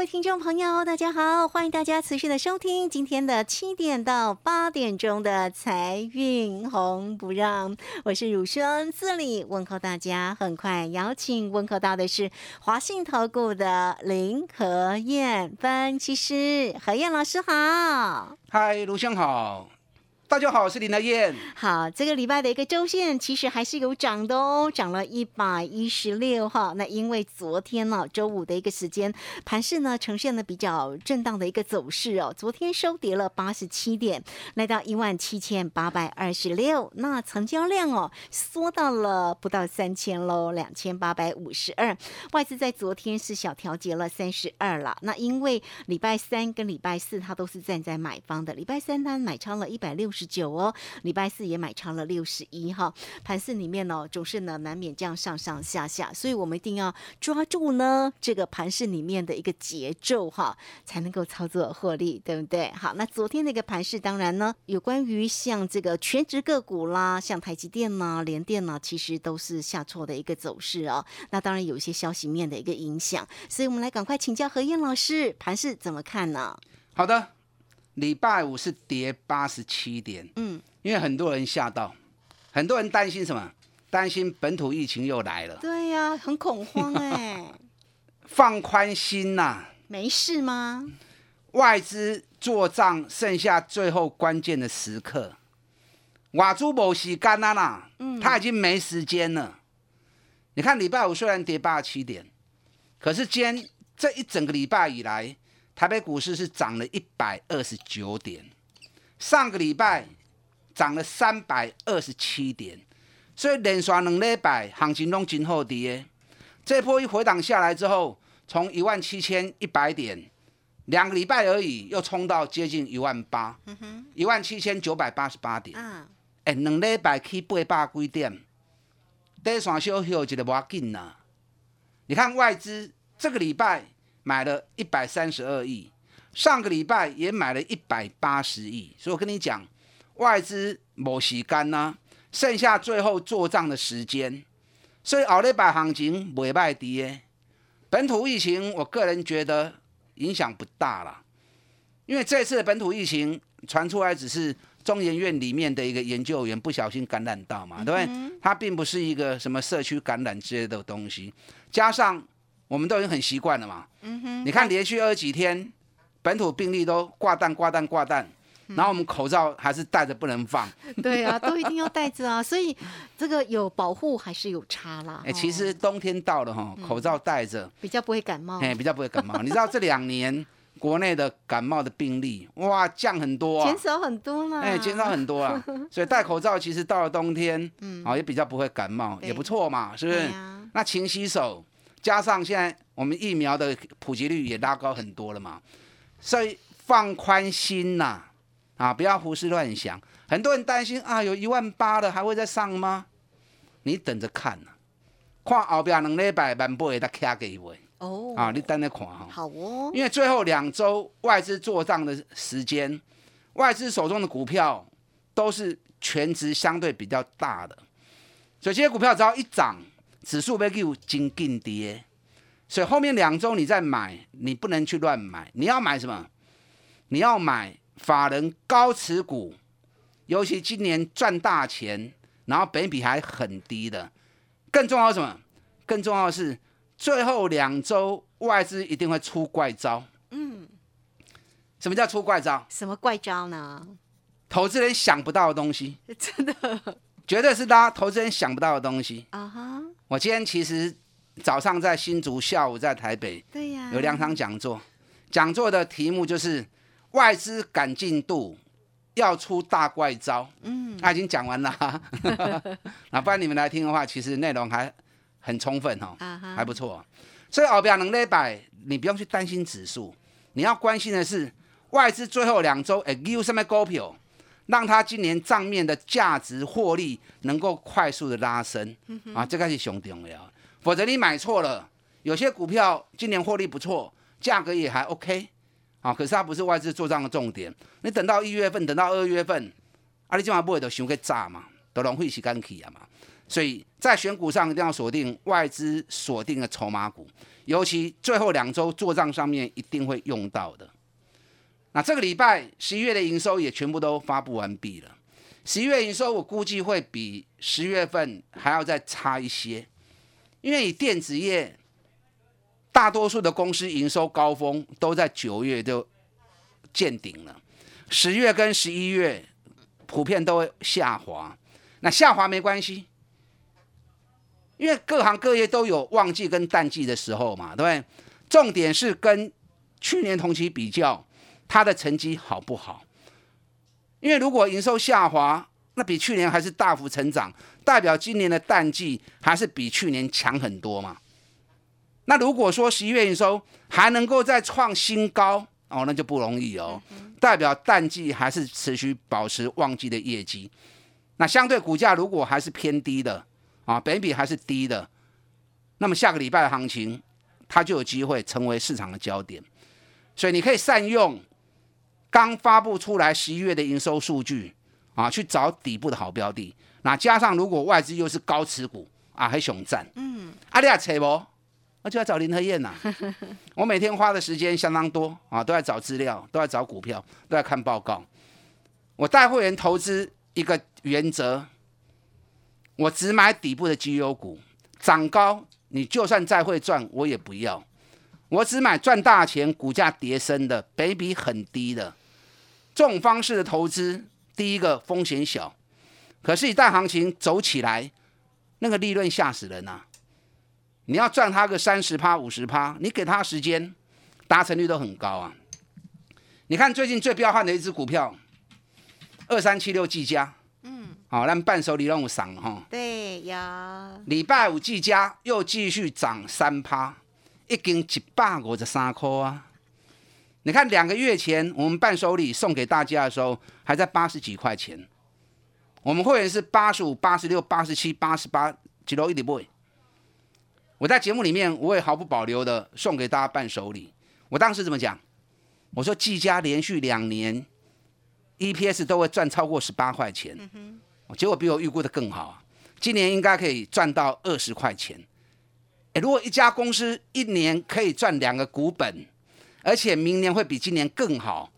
各位听众朋友，大家好，欢迎大家持续的收听今天的七点到八点钟的财运红不让，我是汝轩，这里问候大家。很快邀请问候到的是华信投顾的林和燕分析师，何燕老师好。嗨，卢轩好。大家好，我是林德燕。好，这个礼拜的一个周线其实还是有涨的哦，涨了一百一十六哈。那因为昨天呢，周五的一个时间盘势呢，呈现了比较震荡的一个走势哦。昨天收跌了八十七点，来到一万七千八百二十六。那成交量哦，缩到了不到三千喽，两千八百五十二。外资在昨天是小调节了三十二了。那因为礼拜三跟礼拜四它都是站在买方的，礼拜三它买超了一百六十。十九哦，礼拜四也买超了六十一哈，盘市里面呢总是呢难免这样上上下下，所以我们一定要抓住呢这个盘市里面的一个节奏哈，才能够操作获利，对不对？好，那昨天那个盘市当然呢，有关于像这个全职个股啦，像台积电呐、联电呐，其实都是下挫的一个走势哦。那当然有一些消息面的一个影响，所以我们来赶快请教何燕老师，盘市怎么看呢？好的。礼拜五是跌八十七点，嗯，因为很多人吓到，很多人担心什么？担心本土疫情又来了。对呀，很恐慌 哎。放宽心呐，没事吗？外资做账，剩下最后关键的时刻，瓦珠某洗干啦啦，嗯，他已经没时间了。你看礼拜五虽然跌八十七点，可是今天这一整个礼拜以来。台北股市是涨了一百二十九点，上个礼拜涨了三百二十七点，所以连续两礼拜行情都今后跌。这波一回档下来之后，从一万七千一百点，两个礼拜而已，又冲到接近一万八，一万七千九百八十八点。哎，两礼拜去八百几点，短线小休一个不要紧呐。你看外资这个礼拜。买了一百三十二亿，上个礼拜也买了一百八十亿，所以我跟你讲，外资某洗干呐，剩下最后做账的时间，所以奥利百行情未卖跌。本土疫情，我个人觉得影响不大了，因为这次的本土疫情传出来只是中研院里面的一个研究员不小心感染到嘛，对不对？它并不是一个什么社区感染之类的东西，加上。我们都已经很习惯了嘛，嗯哼，你看连续二几天，本土病例都挂蛋挂蛋挂蛋，然后我们口罩还是戴着不能放。对啊，都一定要戴着啊，所以这个有保护还是有差啦。哎，其实冬天到了哈，口罩戴着比较不会感冒。哎，比较不会感冒。你知道这两年国内的感冒的病例哇降很多，减少很多嘛。哎，减少很多啊，所以戴口罩其实到了冬天，嗯，啊也比较不会感冒，也不错嘛，是不是？那勤洗手。加上现在我们疫苗的普及率也拉高很多了嘛，所以放宽心呐，啊，不要胡思乱想。很多人担心啊，有一万八的还会再上吗？你等着看呐，看后边两礼拜万八的卡给一位哦，啊，你等着看哈。好哦，因为最后两周外资做账的时间，外资手中的股票都是全值相对比较大的，所以这些股票只要一涨。指数被又金劲跌，所以后面两周你再买，你不能去乱买。你要买什么？你要买法人高持股，尤其今年赚大钱，然后本比还很低的。更重要什么？更重要的是最后两周外资一定会出怪招。嗯，什么叫出怪招？什么怪招呢？投资人想不到的东西，真的。绝对是大家投资人想不到的东西啊哈！我今天其实早上在新竹，下午在台北，对呀，有两场讲座。讲座的题目就是外资赶进度，要出大怪招，嗯，他已经讲完了，那不然你们来听的话，其实内容还很充分哦，还不错。所以后边能礼拜，你不用去担心指数，你要关心的是外资最后两周哎，有什么股票，让它今年账面的价值获利能够快速的拉升啊，这个是熊重要。否则你买错了，有些股票今年获利不错，价格也还 OK。啊！可是它不是外资做账的重点。你等到一月份，等到二月份，啊，你今晚不会都想去炸嘛？都浪费时间去啊嘛。所以在选股上一定要锁定外资锁定的筹码股，尤其最后两周做账上面一定会用到的。那这个礼拜十一月的营收也全部都发布完毕了。十一月营收我估计会比十月份还要再差一些，因为以电子业。大多数的公司营收高峰都在九月就见顶了，十月跟十一月普遍都会下滑。那下滑没关系，因为各行各业都有旺季跟淡季的时候嘛，对不对？重点是跟去年同期比较，它的成绩好不好？因为如果营收下滑，那比去年还是大幅成长，代表今年的淡季还是比去年强很多嘛。那如果说十一月营收还能够再创新高哦，那就不容易哦，代表淡季还是持续保持旺季的业绩。那相对股价如果还是偏低的啊，本比还是低的，那么下个礼拜的行情它就有机会成为市场的焦点。所以你可以善用刚发布出来十一月的营收数据啊，去找底部的好标的。那加上如果外资又是高持股啊，还熊赞，嗯，阿里亚扯不？我就要找林和燕呐，我每天花的时间相当多啊，都在找资料，都在找股票，都在看报告。我带会员投资一个原则，我只买底部的绩优股，涨高你就算再会赚，我也不要。我只买赚大钱、股价跌升的，北比很低的。这种方式的投资，第一个风险小，可是一旦行情走起来，那个利润吓死人呐！你要赚他个三十趴、五十趴，你给他时间，达成率都很高啊。你看最近最彪悍的一只股票，二三七六技嘉，嗯，好，那伴手礼让我赏哈。对，有。礼拜五技嘉又继续涨三趴，一斤一百五十三块啊。你看两个月前我们伴手礼送给大家的时候，还在八十几块钱，我们会员是八十五、八十六、八十七、八十八，几多一点不会。我在节目里面，我也毫不保留的送给大家伴手礼。我当时怎么讲？我说季家连续两年 EPS 都会赚超过十八块钱，结果比我预估的更好。今年应该可以赚到二十块钱。如果一家公司一年可以赚两个股本，而且明年会比今年更好，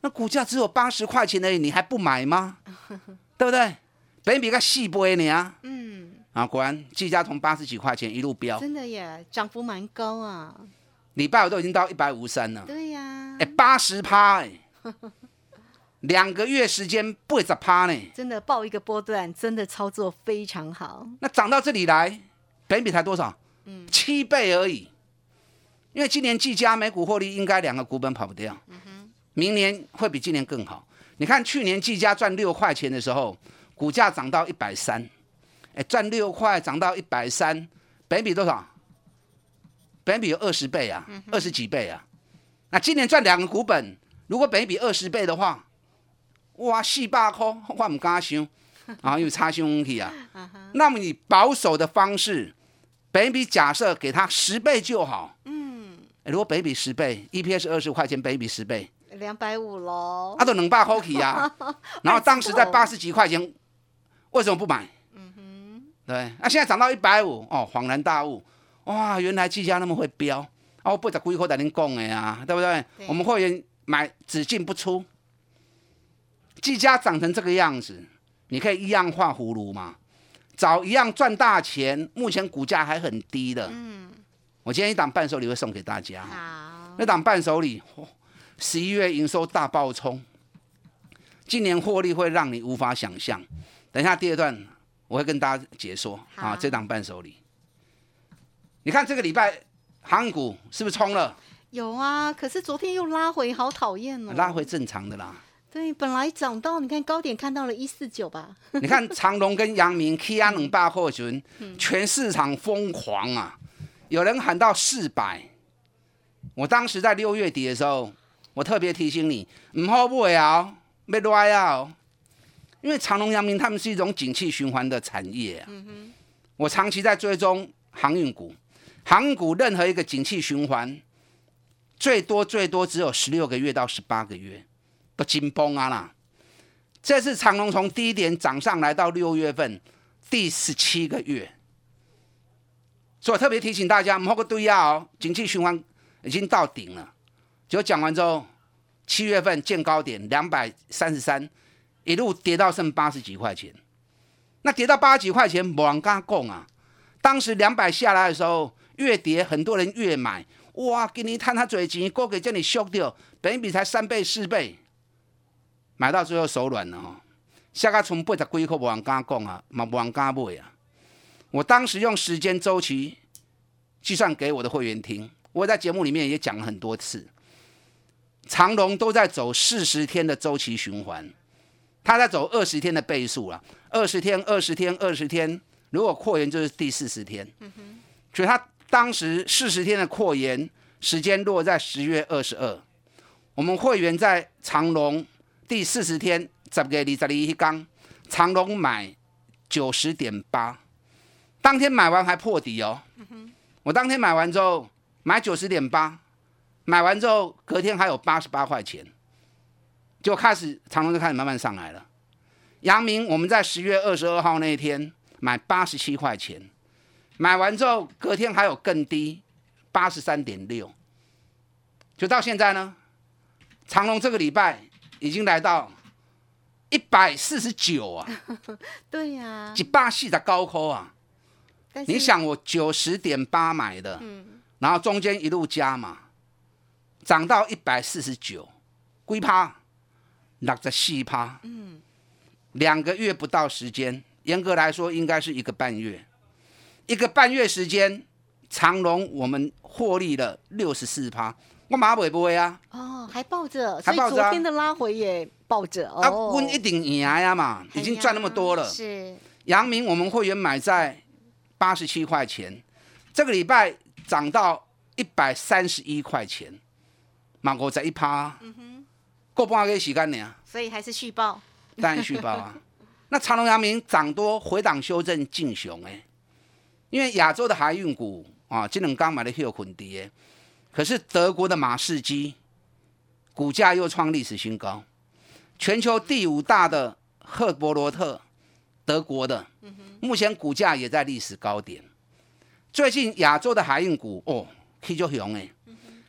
那股价只有八十块钱而已，你还不买吗？对不对？本比个细波你啊。嗯。啊，果然，季家从八十几块钱一路飙，真的耶，涨幅蛮高啊。礼拜五都已经到一百五三了。对呀，哎，八十趴哎，两个月时间八十趴呢。真的报一个波段，真的操作非常好。那涨到这里来，本比才多少？嗯，七倍而已。因为今年季家每股获利应该两个股本跑不掉。明年会比今年更好。你看去年季家赚六块钱的时候，股价涨到一百三。哎，赚六块涨到一百三，本比多少？本比有二十倍啊，二十几倍啊。那今年赚两个股本，如果本比二十倍的话，哇，四百块，我唔敢想啊，又差胸去啊。那么你保守的方式，本比假设给他十倍就好。嗯，如果本比十倍，EPS 二十块钱，本比十倍，两百五喽。啊都能八块起啊。然后当时在八十几块钱，为什么不买？嗯哼对，那现在涨到一百五，哦，恍然大悟，哇，原来技嘉那么会飙，哦，不得龟壳在您供的呀，对不对？我们会员买只进不出，技嘉涨成这个样子，你可以一样画葫芦嘛，找一样赚大钱，目前股价还很低的。嗯，我今天一档伴手礼会送给大家，好，那档伴手礼，十一月营收大爆冲，今年获利会让你无法想象。等一下第二段。我会跟大家解说啊，这档伴手礼。你看这个礼拜航股是不是冲了？有啊，可是昨天又拉回，好讨厌哦。拉回正常的啦。对，本来涨到你看高点看到了一四九吧，你看长隆跟阳明 K R 冷霸货群，全市场疯狂啊，有人喊到四百。我当时在六月底的时候，我特别提醒你，唔好买啊，要来啊，因为长隆、阳明他们是一种景气循环的产业啊。我长期在追踪航运股，航运股任何一个景气循环，最多最多只有十六个月到十八个月，都紧绷啊啦。这次长隆从低点涨上来到六月份第十七个月，所以我特别提醒大家，某个对呀哦，景气循环已经到顶了。结果讲完之后，七月份见高点两百三十三，一路跌到剩八十几块钱。那跌到八十几块钱，没人敢讲啊。当时两百下来的时候，越跌很多人越买，哇，给你摊他嘴钱，过给叫你修掉，本比才三倍四倍，买到最后手软了哦。下个从八十几块，没人敢讲啊，嘛没人敢买啊。我当时用时间周期计算给我的会员听，我在节目里面也讲了很多次。长隆都在走四十天的周期循环，它在走二十天的倍数了。二十天，二十天，二十天，如果扩延就是第四十天。所以它当时四十天的扩延时间落在十月二十二。我们会员在长隆第四十天十月二十二一刚，长隆买九十点八，当天买完还破底哦。我当天买完之后买九十点八。买完之后，隔天还有八十八块钱，就开始长隆就开始慢慢上来了。阳明我们在十月二十二号那一天买八十七块钱，买完之后隔天还有更低，八十三点六，就到现在呢，长隆这个礼拜已经来到一百四十九啊，对呀，几百四的高科啊。你想我九十点八买的，然后中间一路加嘛。涨到一百四十九，龟趴，六十四趴，嗯，两个月不到时间，严格来说应该是一个半月，一个半月时间，长隆我们获利了六十四趴，我马尾不会啊，哦，还抱着，所以昨天的拉回也抱着，啊，温一定赢呀嘛，已经赚那么多了，是，阳明我们会员买在八十七块钱，这个礼拜涨到一百三十一块钱。满五十一趴，嗯哼，过半个时间呢，所以还是续报，当然续报啊。那长隆、阳明涨多回档修正进雄哎，因为亚洲的海运股啊，今能刚买的有困跌，可是德国的马士基股价又创历史新高，全球第五大的赫伯罗特，德国的，目前股价也在历史高点。最近亚洲的海运股哦，起就雄哎。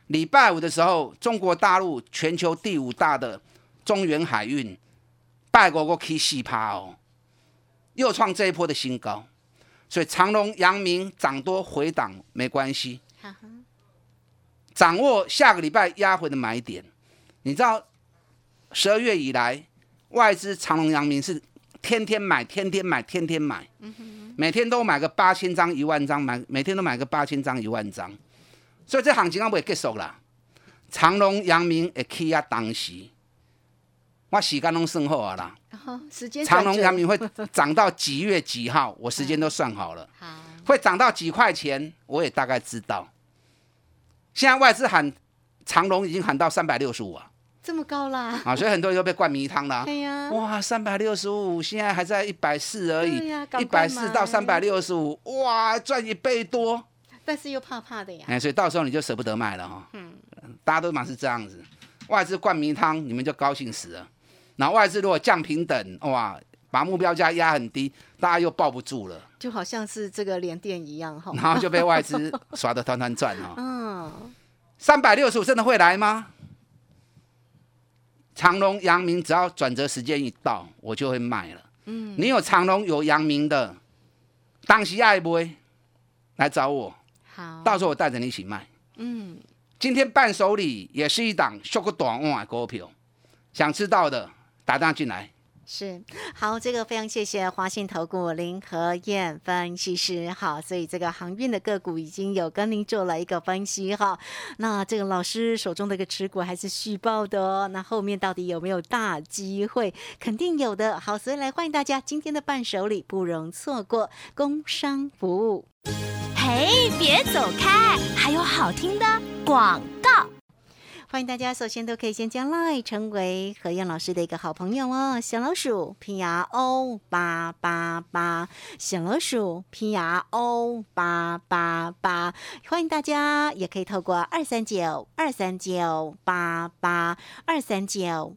礼拜五的时候，中国大陆全球第五大的中原海运，拜过个 K 四趴哦，又创这一波的新高。所以长隆、阳明涨多回档没关系，掌握下个礼拜压回的买点。你知道十二月以来，外资长隆、阳明是天天买、天天买、天天买，每天都买个八千张、一万张，买每天都买个八千张、一万张。所以这行情啊，未结束啦。长隆、阳明会起啊，当时我时间拢算好啊啦。时间长隆、阳明会 涨到几月几号？我时间都算好了。好，会涨到几块钱？我也大概知道。现在外资喊长隆已经喊到三百六十五啊，这么高啦！啊，所以很多人都被灌迷汤了。对呀，哇，三百六十五，现在还在一百四而已。一百四到三百六十五，哇，赚一倍多。但是又怕怕的呀，哎，所以到时候你就舍不得卖了哈。嗯，大家都嘛是这样子，外资灌迷汤，你们就高兴死了。那外资如果降平等，哇，把目标价压很低，大家又抱不住了。就好像是这个连电一样哈。然后就被外资耍得团团转哈。嗯。三百六十五真的会来吗？长隆、阳明只要转折时间一到，我就会卖了。嗯。你有长隆有阳明的，当时爱不会来找我。好到时候我带着你一起卖。嗯，今天伴手礼也是一档修个短袜的股票，想知道的打电话进来。是好，这个非常谢谢华信投顾林和燕分析师。好，所以这个航运的个股已经有跟您做了一个分析哈。那这个老师手中的一个持股还是续报的哦。那后面到底有没有大机会？肯定有的。好，所以来欢迎大家今天的伴手礼不容错过，工商服务。嘿，别走开，还有好听的广告。欢迎大家，首先都可以先将 Line 成为何燕老师的一个好朋友哦。小老鼠 P R O 八八八，小老鼠 P R O 八八八，欢迎大家，也可以透过二三九二三九八八二三九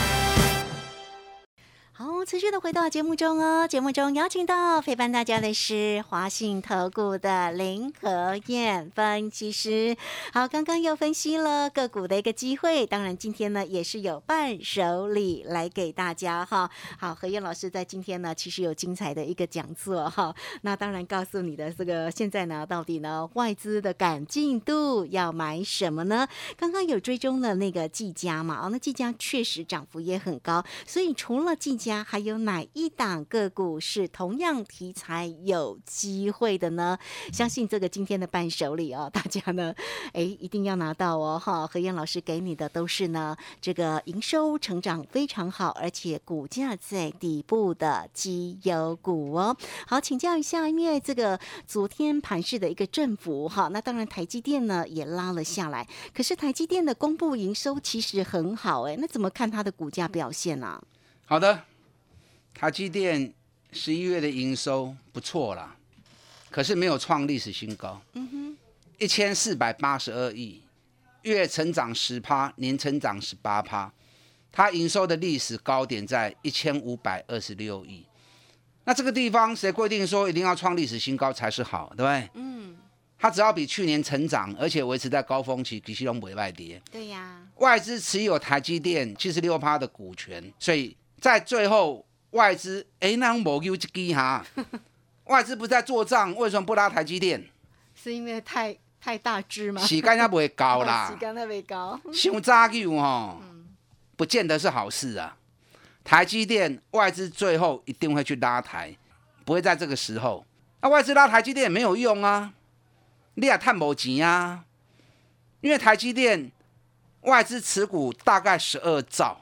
持续的回到节目中哦，节目中邀请到陪伴大家的是华信投顾的林和燕分析师。好，刚刚又分析了个股的一个机会，当然今天呢也是有伴手礼来给大家哈。好，何燕老师在今天呢其实有精彩的一个讲座哈。那当然告诉你的这个现在呢到底呢外资的赶进度要买什么呢？刚刚有追踪了那个技嘉嘛，哦，那技嘉确实涨幅也很高，所以除了技嘉还有哪一档个股是同样题材有机会的呢？相信这个今天的伴手礼哦，大家呢，哎，一定要拿到哦！哈，何燕老师给你的都是呢，这个营收成长非常好，而且股价在底部的绩优股哦。好，请教一下，因为这个昨天盘市的一个振幅哈，那当然台积电呢也拉了下来，可是台积电的公布营收其实很好哎，那怎么看它的股价表现呢？好的。台积电十一月的营收不错啦，可是没有创历史新高。嗯哼，一千四百八十二亿，月成长十趴，年成长十八趴。它营收的历史高点在一千五百二十六亿。那这个地方谁规定说一定要创历史新高才是好，对不对？嗯。它只要比去年成长，而且维持在高峰期，其实都不会外跌。对呀。外资持有台积电七十六趴的股权，所以在最后。外资哎，那无有一支哈？外资不在做账，为什么不拉台积电？是因为太太大支吗？时间也不会高啦，时间特别高。想早救吼，不见得是好事啊。台积电外资最后一定会去拉台，不会在这个时候。那外资拉台积电也没有用啊，你也探无钱啊。因为台积电外资持股大概十二兆。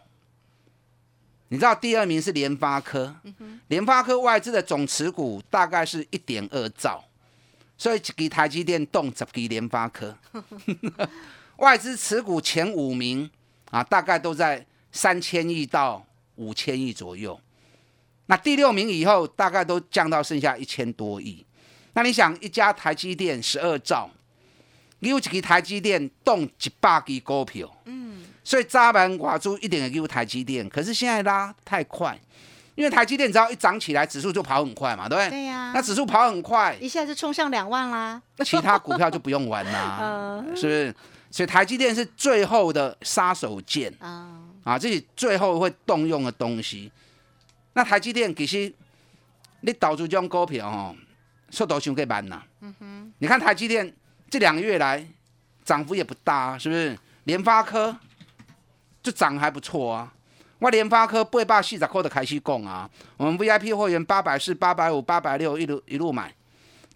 你知道第二名是联发科，联发科外资的总持股大概是一点二兆，所以给台积电动十给联发科，外资持股前五名啊，大概都在三千亿到五千亿左右。那第六名以后大概都降到剩下一千多亿。那你想，一家台积电十二兆，你有一个台积电动一百支股票，所以扎板寡猪一点也给台积电，可是现在拉太快，因为台积电只要一涨起来，指数就跑很快嘛，对不对？对呀。那指数跑很快，一下就冲上两万啦。那其他股票就不用玩啦，是不是？所以台积电是最后的杀手锏啊啊，这是最后会动用的东西。那台积电其实你导出这种股票哦，速度相对慢呐。嗯哼。你看台积电这两个月来涨幅也不大，是不是？联发科。就涨还不错啊！我联发科八百四十块的开始供啊，我们 VIP 会员八百四、八百五、八百六一路一路买，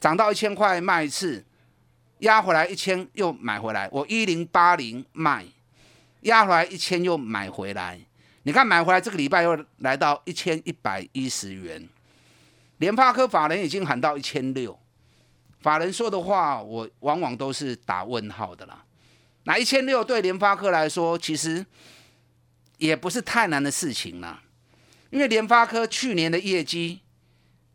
涨到一千块卖一次，压回来一千又买回来。我一零八零卖，压回来一千又买回来。你看买回来这个礼拜又来到一千一百一十元。联发科法人已经喊到一千六，法人说的话我往往都是打问号的啦。那一千六对联发科来说，其实也不是太难的事情啦，因为联发科去年的业绩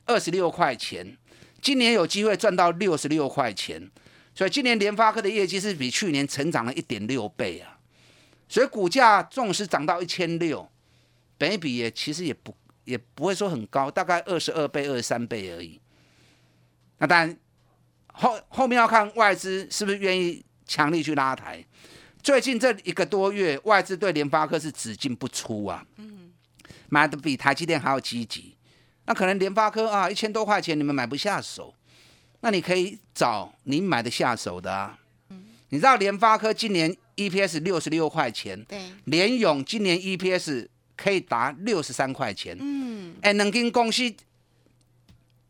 二十六块钱，今年有机会赚到六十六块钱，所以今年联发科的业绩是比去年成长了一点六倍啊，所以股价纵使涨到一千六，本比也其实也不也不会说很高，大概二十二倍、二十三倍而已。那当然后后面要看外资是不是愿意强力去拉抬。最近这一个多月，外资对联发科是只进不出啊，买的比台积电还要积极。那可能联发科啊，一千多块钱你们买不下手，那你可以找你买的下手的啊。你知道联发科今年 EPS 六十六块钱，对，联勇今年 EPS 可以达六十三块钱，嗯，哎，两间公司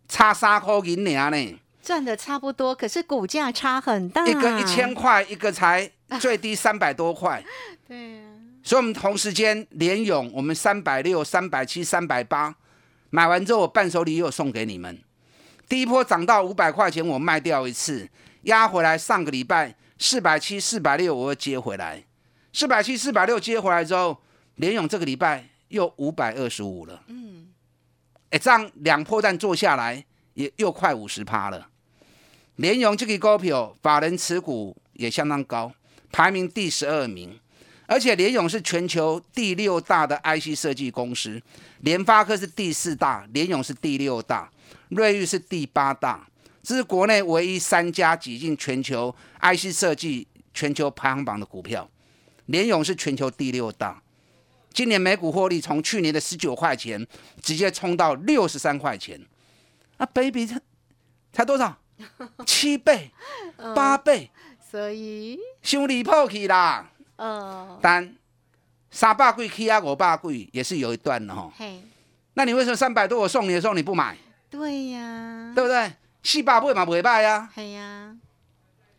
差三块银两呢，赚的差不多，可是股价差很大，一个一千，块，一个才 最低三百多块。对啊，所以，我们同时间联勇，我们三百六、三百七、三百八买完之后，我伴手礼又送给你们。第一波涨到五百块钱，我卖掉一次，压回来。上个礼拜四百七、四百六，我又接回来。四百七、四百六接回来之后，联勇这个礼拜又五百二十五了。嗯，哎，这样两破蛋做下来，也又快五十趴了。联勇这个股票，法人持股也相当高，排名第十二名。而且联勇是全球第六大的 IC 设计公司，联发科是第四大，联勇是第六大，瑞昱是第八大，这是国内唯一三家挤进全球 IC 设计全球排行榜的股票。联勇是全球第六大，今年每股获利从去年的十九块钱直接冲到六十三块钱，啊，baby 才才多少？七倍、八倍，所以，伤离谱去啦！呃，但三百贵 K 啊，五百贵也是有一段的哈。嘿，那你为什么三百多我送你的时候你不买，对呀，对不对？四百买嘛袂歹啊，系呀，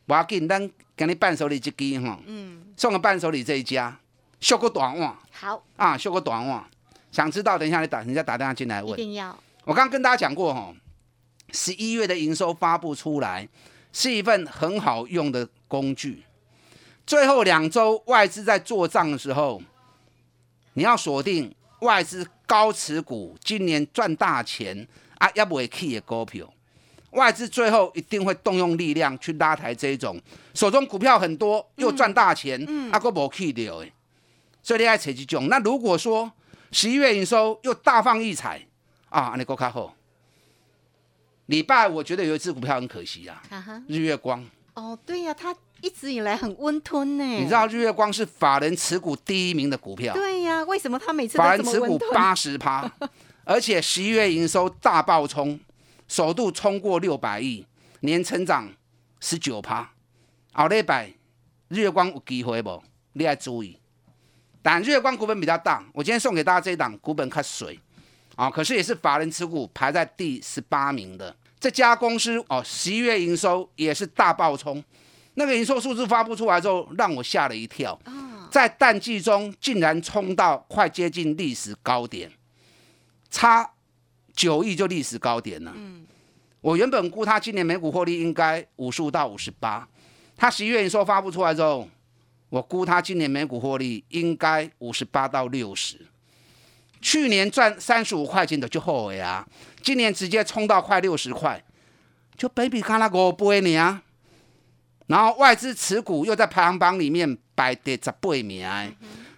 不要紧，咱给你伴手礼一支哈，嗯，送个伴手礼这一家，秀个短袜好，啊，秀个短袜。想知道，等一下你打人家打电话进来问。一定要，我刚刚跟大家讲过哈，十一月的营收发布出来，是一份很好用的工具。最后两周外资在做账的时候，你要锁定外资高持股，今年赚大钱啊，要不会 key 的股票。外资最后一定会动用力量去拉抬这一种手中股票很多又赚大钱，啊，个无 key 掉的，所以你爱扯几种。那如果说十一月营收又大放异彩啊，你够看好。礼拜我觉得有一只股票很可惜啊，日月光。哦，对呀，它一直以来很温吞呢，你知？道日月光是法人持股第一名的股票，对呀，为什么它每次法人持？股八十趴，而且十一月营收大爆冲，首度冲过六百亿，年成长十九趴。后礼拜日月光有机会不？你要注意。但日月光股本比较大，我今天送给大家这一档股本看水啊，可是也是法人持股排在第十八名的这家公司哦，十一月营收也是大爆冲，那个营收数字发布出来之后，让我吓了一跳。在淡季中竟然冲到快接近历史高点，差九亿就历史高点了。我原本估它今年每股获利应该五十五到五十八，它十一月营收发布出来之后，我估它今年每股获利应该五十八到六十。去年赚三十五块钱的就后悔啊，今年直接冲到快六十块，就 baby 看那五倍呢。然后外资持股又在排行榜里面排第十八名，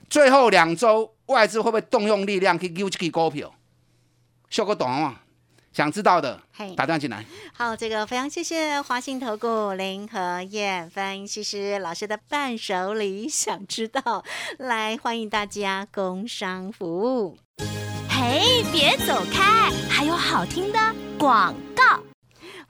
最后两周外资会不会动用力量去救这个股票？秀个短啊！想知道的嘿打电话进来。好，这个非常谢谢华信投顾林和燕分析师老师的伴手礼，想知道来欢迎大家工商服务。嘿，别走开，还有好听的广告。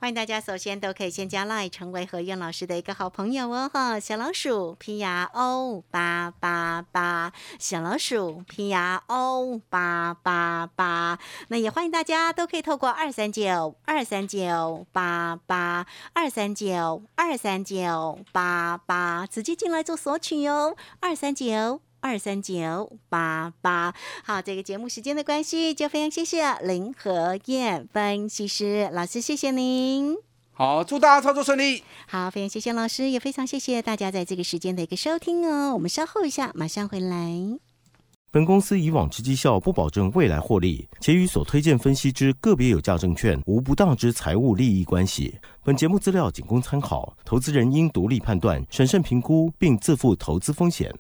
欢迎大家，首先都可以先加 line 成为何燕老师的一个好朋友哦哈，小老鼠 P R O 八八八，小老鼠 P R O 八八八，那也欢迎大家都可以透过二三九二三九八八二三九二三九八八直接进来做索取哦，二三九。二三九八八，好，这个节目时间的关系，就非常谢谢林和燕分析师老师，谢谢您。好，祝大家操作顺利。好，非常谢谢老师，也非常谢谢大家在这个时间的一个收听哦。我们稍后一下，马上回来。本公司以往之绩效不保证未来获利，且与所推荐分析之个别有价证券无不当之财务利益关系。本节目资料仅供参考，投资人应独立判断、审慎评估，并自负投资风险。